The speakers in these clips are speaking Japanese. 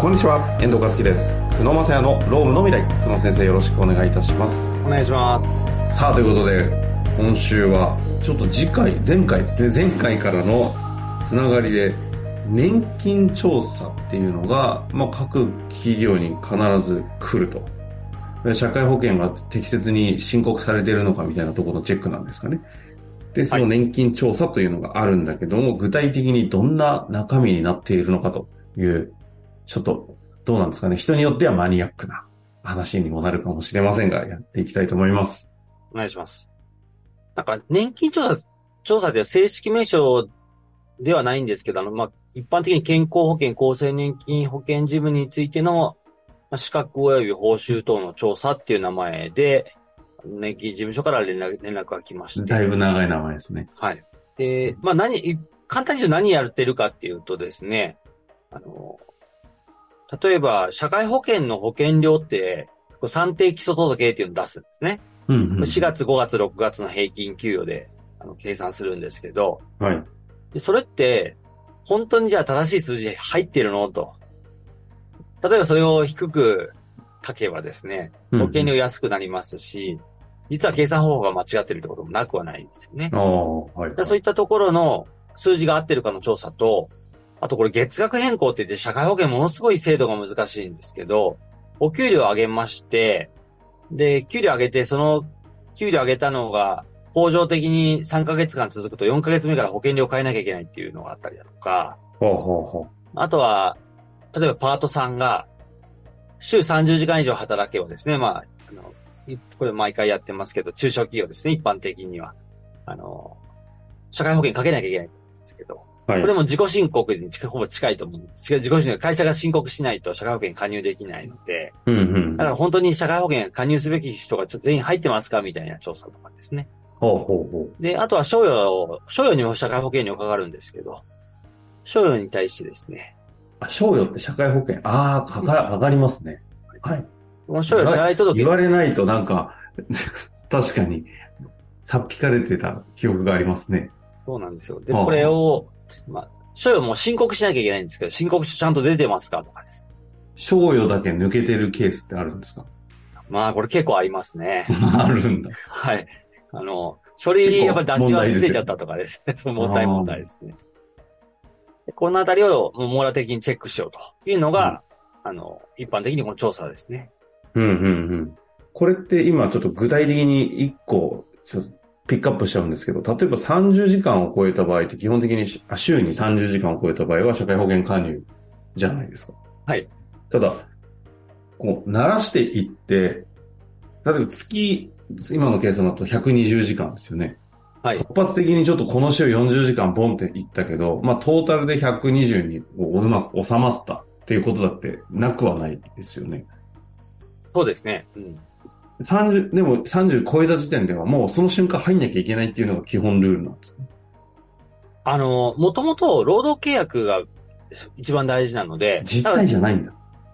こんにちは、遠藤和樹です。久野正也のロームの未来。久野先生よろしくお願いいたします。お願いします。さあ、ということで、今週は、ちょっと次回、前回ですね、前回からのつながりで、年金調査っていうのが、まあ、各企業に必ず来ると。で社会保険が適切に申告されているのかみたいなところのチェックなんですかね。で、その年金調査というのがあるんだけども、具体的にどんな中身になっているのかという、ちょっと、どうなんですかね。人によってはマニアックな話にもなるかもしれませんが、やっていきたいと思います。お願いします。なんか、年金調査、調査では正式名称ではないんですけど、あの、まあ、一般的に健康保険、厚生年金保険事務についての、まあ、資格及び報酬等の調査っていう名前で、年金事務所から連絡連絡が来まして。だいぶ長い名前ですね。はい。で、まあ何、い簡単に言うと何やってるかっていうとですね、あの、例えば、社会保険の保険料って、算定基礎届っていうのを出すんですね。うん、うん。4月、5月、6月の平均給与であの計算するんですけど、はい。でそれって、本当にじゃあ正しい数字入ってるの？と。例えばそれを低く書けばですね、保険料安くなりますし、実は計算方法が間違ってるってこともなくはないんですよね。ああ、はい。でそういったところの数字が合ってるかの調査と、あとこれ月額変更って言って社会保険ものすごい制度が難しいんですけど、お給料を上げまして、で、給料上げて、その給料上げたのが、恒常的に3ヶ月間続くと4ヶ月目から保険料を変えなきゃいけないっていうのがあったりだとか、ほうほうほあとは、例えばパートさんが、週30時間以上働けばですね、まあ、あの、いこれ毎回やってますけど、中小企業ですね、一般的には。あの、社会保険かけなきゃいけないんですけど、う。はい。これも自己申告に近ほぼ近いと思うんです。自己申告、会社が申告しないと社会保険加入できないので、うんうん。だから本当に社会保険加入すべき人が全員入ってますかみたいな調査とかですね。ほうほうほう。で、あとは賞与、賞与にも社会保険料かかるんですけど、賞与に対してですね、あ、賞与って社会保険、ああ、かか、かかりますね。はい。この賞与支払い届言われないとなんか、確かに、さっぴかれてた記憶がありますね。そうなんですよ。で、はあこれを、まあ、賞与も申告しなきゃいけないんですけど、申告書ちゃんと出てますかとかです。賞与だけ抜けてるケースってあるんですか？まあ、これ結構ありますね。あるんだ。はい。あの、書類にやっぱり出し忘れちゃったとかですね。その問題問題ですね。でこのあたりをもう網羅的にチェックしようというのが、あの、一般的にこの調査ですね。うんうんうん。これって今ちょっと具体的に1個、ちょっとピックアップしちゃうんですけど、例えば30時間を超えた場合って基本的に週に30時間を超えた場合は社会保険加入じゃないですか。はい。ただ、こう、慣らしていって、例えば月、今の計算だと120時間ですよね。はい。突発的にちょっとこの週40時間ボンっていったけど、まあトータルで120にうまく収まったっていうことだってなくはないですよね。そうですね。うん。30、でも30超えた時点ではもうその瞬間入んなきゃいけないっていうのが基本ルールなんです。あの、もともと労働契約が一番大事なので、実態じゃないんだ。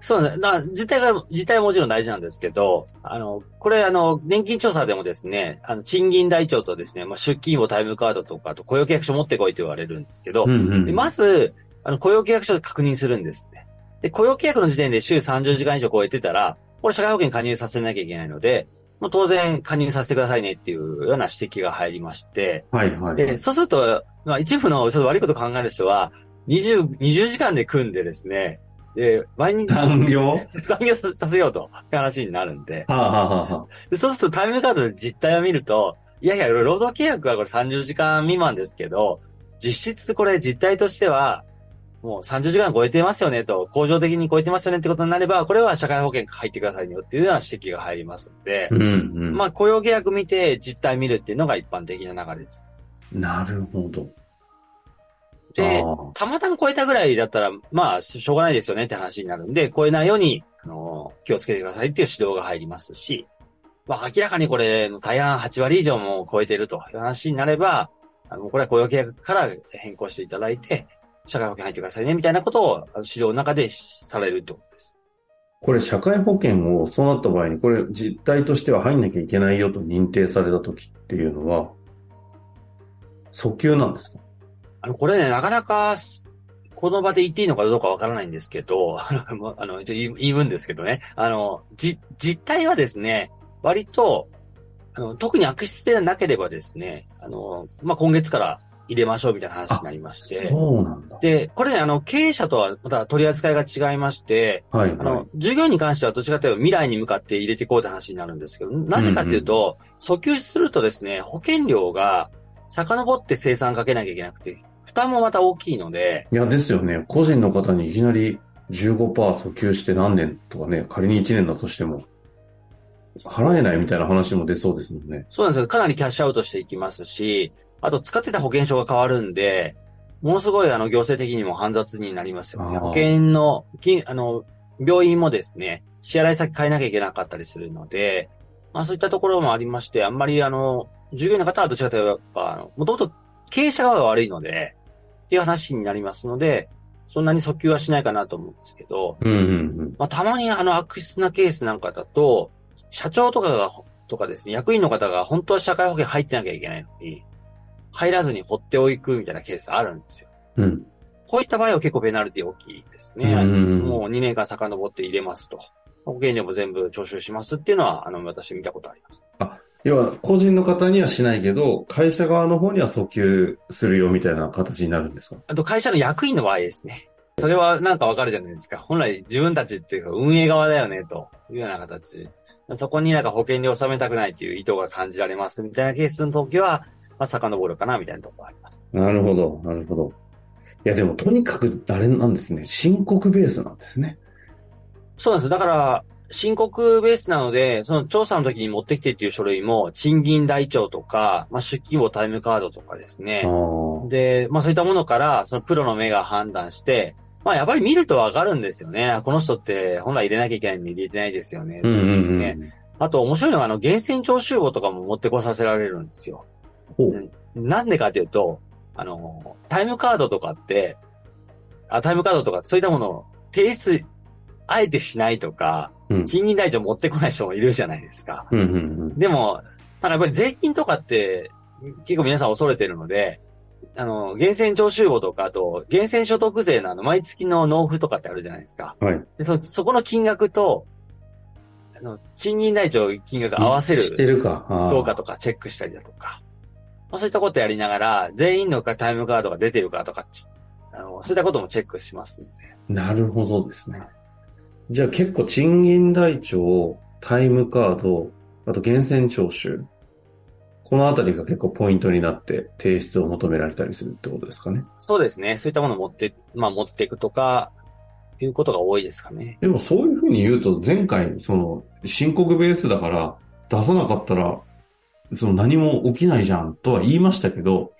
そうね。だから実態が、実態はもちろん大事なんですけど、あの、これ、あの、年金調査でもですね、あの、賃金台帳とですね、まあ、出勤簿タイムカードとか、あと雇用契約書持ってこいと言われるんですけど、うんうんでまず、あの、雇用契約書で確認するんですね。で、雇用契約の時点で週30時間以上超えてたら、これ社会保険加入させなきゃいけないので、もう当然加入させてくださいねっていうような指摘が入りまして、はいはい。で、そうすると、まあ一部のちょっと悪いこと考える人は、20、20時間で組んでですね、で、毎日、残業？は 残業させようと話になるんで、あ、はあはあはあ、でそうするとタイムカードの実態を見ると、いやいや、労働契約はこれ30時間未満ですけど、実質これ実態としては、もう30時間超えてますよねと、恒常的に超えてますよねってことになれば、これは社会保険入ってくださいよっていうような指摘が入りますので、うんうん。まあ雇用契約見て実態見るっていうのが一般的な流れです。なるほど。でたまたま超えたぐらいだったら、まあ、しょうがないですよねって話になるんで、超えないように、あの、気をつけてくださいっていう指導が入りますし、まあ、明らかにこれ、大半8割以上も超えているという話になれば、あの、これは雇用契約から変更していただいて、社会保険入ってくださいね、みたいなことを、あの指導の中でされるってことです。これ社会保険をそうなった場合に、これ実態としては入んなきゃいけないよと認定された時っていうのは、訴求なんですか？あの、これね、なかなか、この場で言っていいのかどうかわからないんですけど、あの、あの言い分ですけどね。あの、じ、実態はですね、割と、あの、特に悪質でなければですね、あの、まあ、今月から入れましょうみたいな話になりまして。そうなんだ。で、これね、あの、経営者とはまた取り扱いが違いまして、はい、あはいの。、従業員に関してはどちらかというと未来に向かって入れていこうって話になるんですけど、なぜかっていうと、訴求するとですね、保険料が遡って生産かけなきゃいけなくて、負担もまた大きいので、いや、ですよね。個人の方にいきなり15%訴求して何年とかね、仮に1年だとしても、払えないみたいな話も出そうですもんね。そうなんですよ。かなりキャッシュアウトしていきますし、あと使ってた保険証が変わるんで、ものすごいあの行政的にも煩雑になりますよね。保険の、金あの、病院もですね、支払い先変えなきゃいけなかったりするので、まあそういったところもありまして、あんまりあの、従業員の方はどちらかというと、もともと経営者側が悪いので、っていう話になりますので、そんなに訴求はしないかなと思うんですけど、うんうんうん。まあ、たまにあの悪質なケースなんかだと、社長とかが、とかですね、役員の方が本当は社会保険入ってなきゃいけないのに、入らずに放っておくみたいなケースあるんですよ。うん。こういった場合は結構ペナルティ大きいですね。うんもう2年間遡って入れますと。保険料も全部徴収しますっていうのは、あの、私見たことあります。要は、個人の方にはしないけど、会社側の方には訴求するよみたいな形になるんですか？あと会社の役員の場合ですね。それはなんかわかるじゃないですか。本来自分たちっていうか運営側だよね、というような形。そこになんか保険料を納めたくないっていう意図が感じられますみたいなケースの時は、まあ、遡るかなみたいなところがあります。なるほど、なるほど。いや、でも、とにかく誰なんですね。申告ベースなんですね。そうなんです。だから、申告ベースなので、その調査の時に持ってきてっていう書類も、賃金台帳とか、まあ、出勤簿タイムカードとかですあね。あ。で、まあそういったものから、そのプロの目が判断して、まあやっぱり見るとわかるんですよね。この人って本来入れなきゃいけないのに入れてないですよね。うんうんですね。うん。あと面白いのが、あの、源泉徴収簿とかも持ってこさせられるんですよ。なんでかっていうと、あの、タイムカードとかって、あ、タイムカードとかそういったものを提出、あえてしないとか、うん。賃金台帳持ってこない人もいるじゃないですか。うんうんうん。でも、なんかやっぱり税金とかって、結構皆さん恐れてるので、あの、源泉徴収簿とか、あと、源泉所得税のあの、毎月の納付とかってあるじゃないですか。はい。でそ、そこの金額と、あの、賃金台帳金額合わせしてるるか。どうかとかチェックしたりだとか、まあ、そういったことやりながら、全員のタイムカードが出てるかとか、ちあの、そういったこともチェックしますんで。なるほどですね。じゃあ結構賃金台帳、タイムカード、あと源泉徴収。このあたりが結構ポイントになって提出を求められたりするってことですかね。そうですね。そういったものを持って、まあ持っていくとか、いうことが多いですかね。でもそういうふうに言うと前回その申告ベースだから出さなかったらその何も起きないじゃんとは言いましたけど、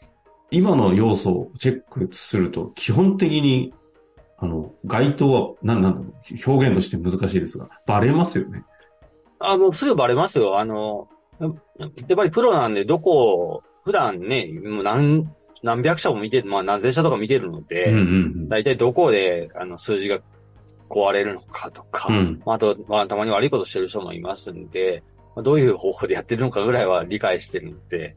今の要素をチェックすると基本的にあの該当はなんなんだろう表現として難しいですがバレますよね。あの、すぐバレますよ。あの、ややっぱりプロなんで、どこを、普段ね、もう何、何百社も見てる、まあ何千社とか見てるので、うんうん大体どこで、あの、数字が壊れるのかとか、うん。あと、まあたまに悪いことしてる人もいますんで、まあどういう方法でやってるのかぐらいは理解してるんで、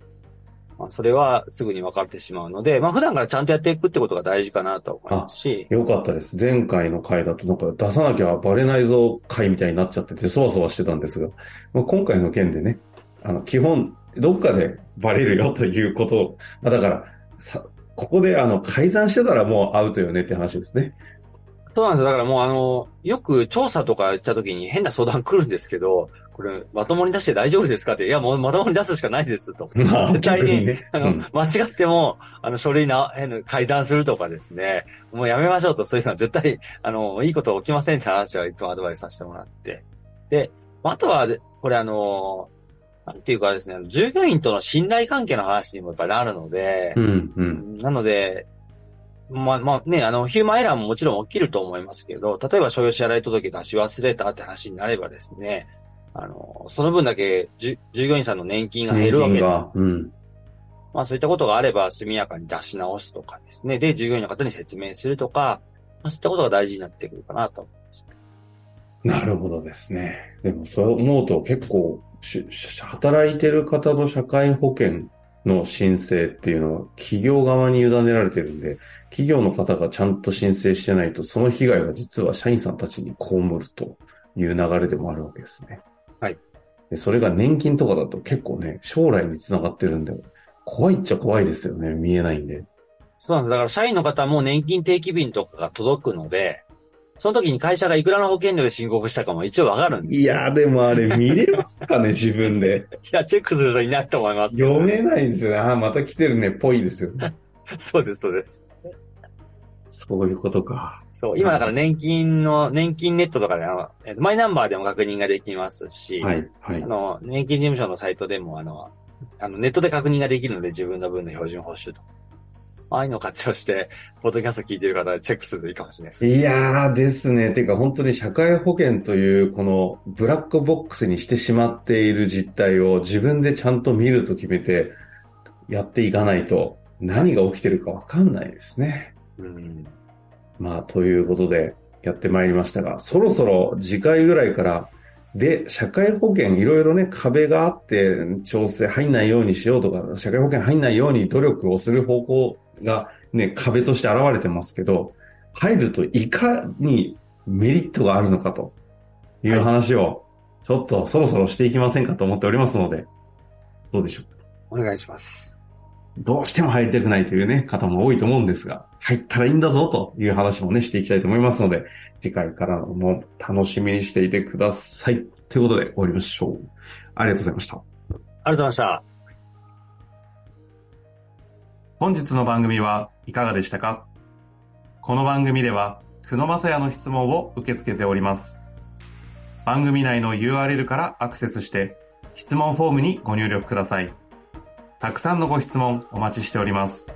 まあそれはすぐに分かってしまうので、まあ普段からちゃんとやっていくってことが大事かなと思いますし、よかったです。前回の回だとなんか出さなきゃバレないぞ回みたいになっちゃってて、そわそわしてたんですが、まあ、今回の件でね、あの、基本、どっかでバレるよということを、まあ、だから、さ、ここであの、改ざんしてたらもうアウトよねって話ですね。そうなんですよ。だからもうあの、よく調査とか行った時に変な相談来るんですけど、これまともに出して大丈夫ですかって、いやもうまともに出すしかないですと。まあ、絶対に。あの、うん間違っても、あの、書類な、変な改ざんするとかですね、もうやめましょうと、そういうのは絶対、あの、いいこと起きませんって話はいつもアドバイスさせてもらって。で、あとは、これあの、なんていうかですね、従業員との信頼関係の話にもやっぱりなるので、うん、うん。なので、まあまあね、あの、ヒューマンエラーももちろん起きると思いますけど、例えば所有支払い届出し忘れたって話になればですね、あの、その分だけじゅ従業員さんの年金が減るわけで、年金が、うん。まあそういったことがあれば速やかに出し直すとかですね、で、従業員の方に説明するとか、まあそういったことが大事になってくるかなと。なるほどですね。でもそう思うと結構働いてる方の社会保険の申請っていうのは企業側に委ねられてるんで、企業の方がちゃんと申請してないと、その被害が実は社員さんたちに被るという流れでもあるわけですね。はい。で、それが年金とかだと結構ね、将来につながってるんで、怖いっちゃ怖いですよね。見えないんで。そうなんです。だから社員の方も年金定期便とかが届くので、その時に会社がいくらの保険料で申告したかも一応わかるんです。いやー、でもあれ 見れますかね、自分で。いや、チェックする人いないと思いますけど読めないんですよね。あー、また来てるね、ぽいですよね。そうです、そうです。そういうことか。そう、今だから年金の、年金ネットとかであの、えっとマイナンバーでも確認ができますし、はい、はいあ。の、年金事務所のサイトでも、あの、あの、ネットで確認ができるので、自分の分の標準報酬と。ああいうのを活用して、ポッドキャスト聞いてる方はチェックするといいかもしれないです。いやーですね。てか本当に社会保険というこのブラックボックスにしてしまっている実態を自分でちゃんと見ると決めてやっていかないと何が起きてるかわかんないですね。うん。まあということでやってまいりましたが、そろそろ次回ぐらいからで、社会保険いろいろね、壁があって、調整入んないようにしようとか、社会保険入んないように努力をする方向がね、壁として現れてますけど、入るといかにメリットがあるのかという話を、ちょっとそろそろしていきませんかと思っておりますので、どうでしょう？お願いします。どうしても入りたくないというね、方も多いと思うんですが、入ったらいいんだぞという話もね、していきたいと思いますので、次回からのも楽しみにしていてください。ということで終わりましょう。ありがとうございました。ありがとうございました。本日の番組はいかがでしたか？この番組では、久野正也の質問を受け付けております。番組内の URL からアクセスして、質問フォームにご入力ください。たくさんのご質問お待ちしております。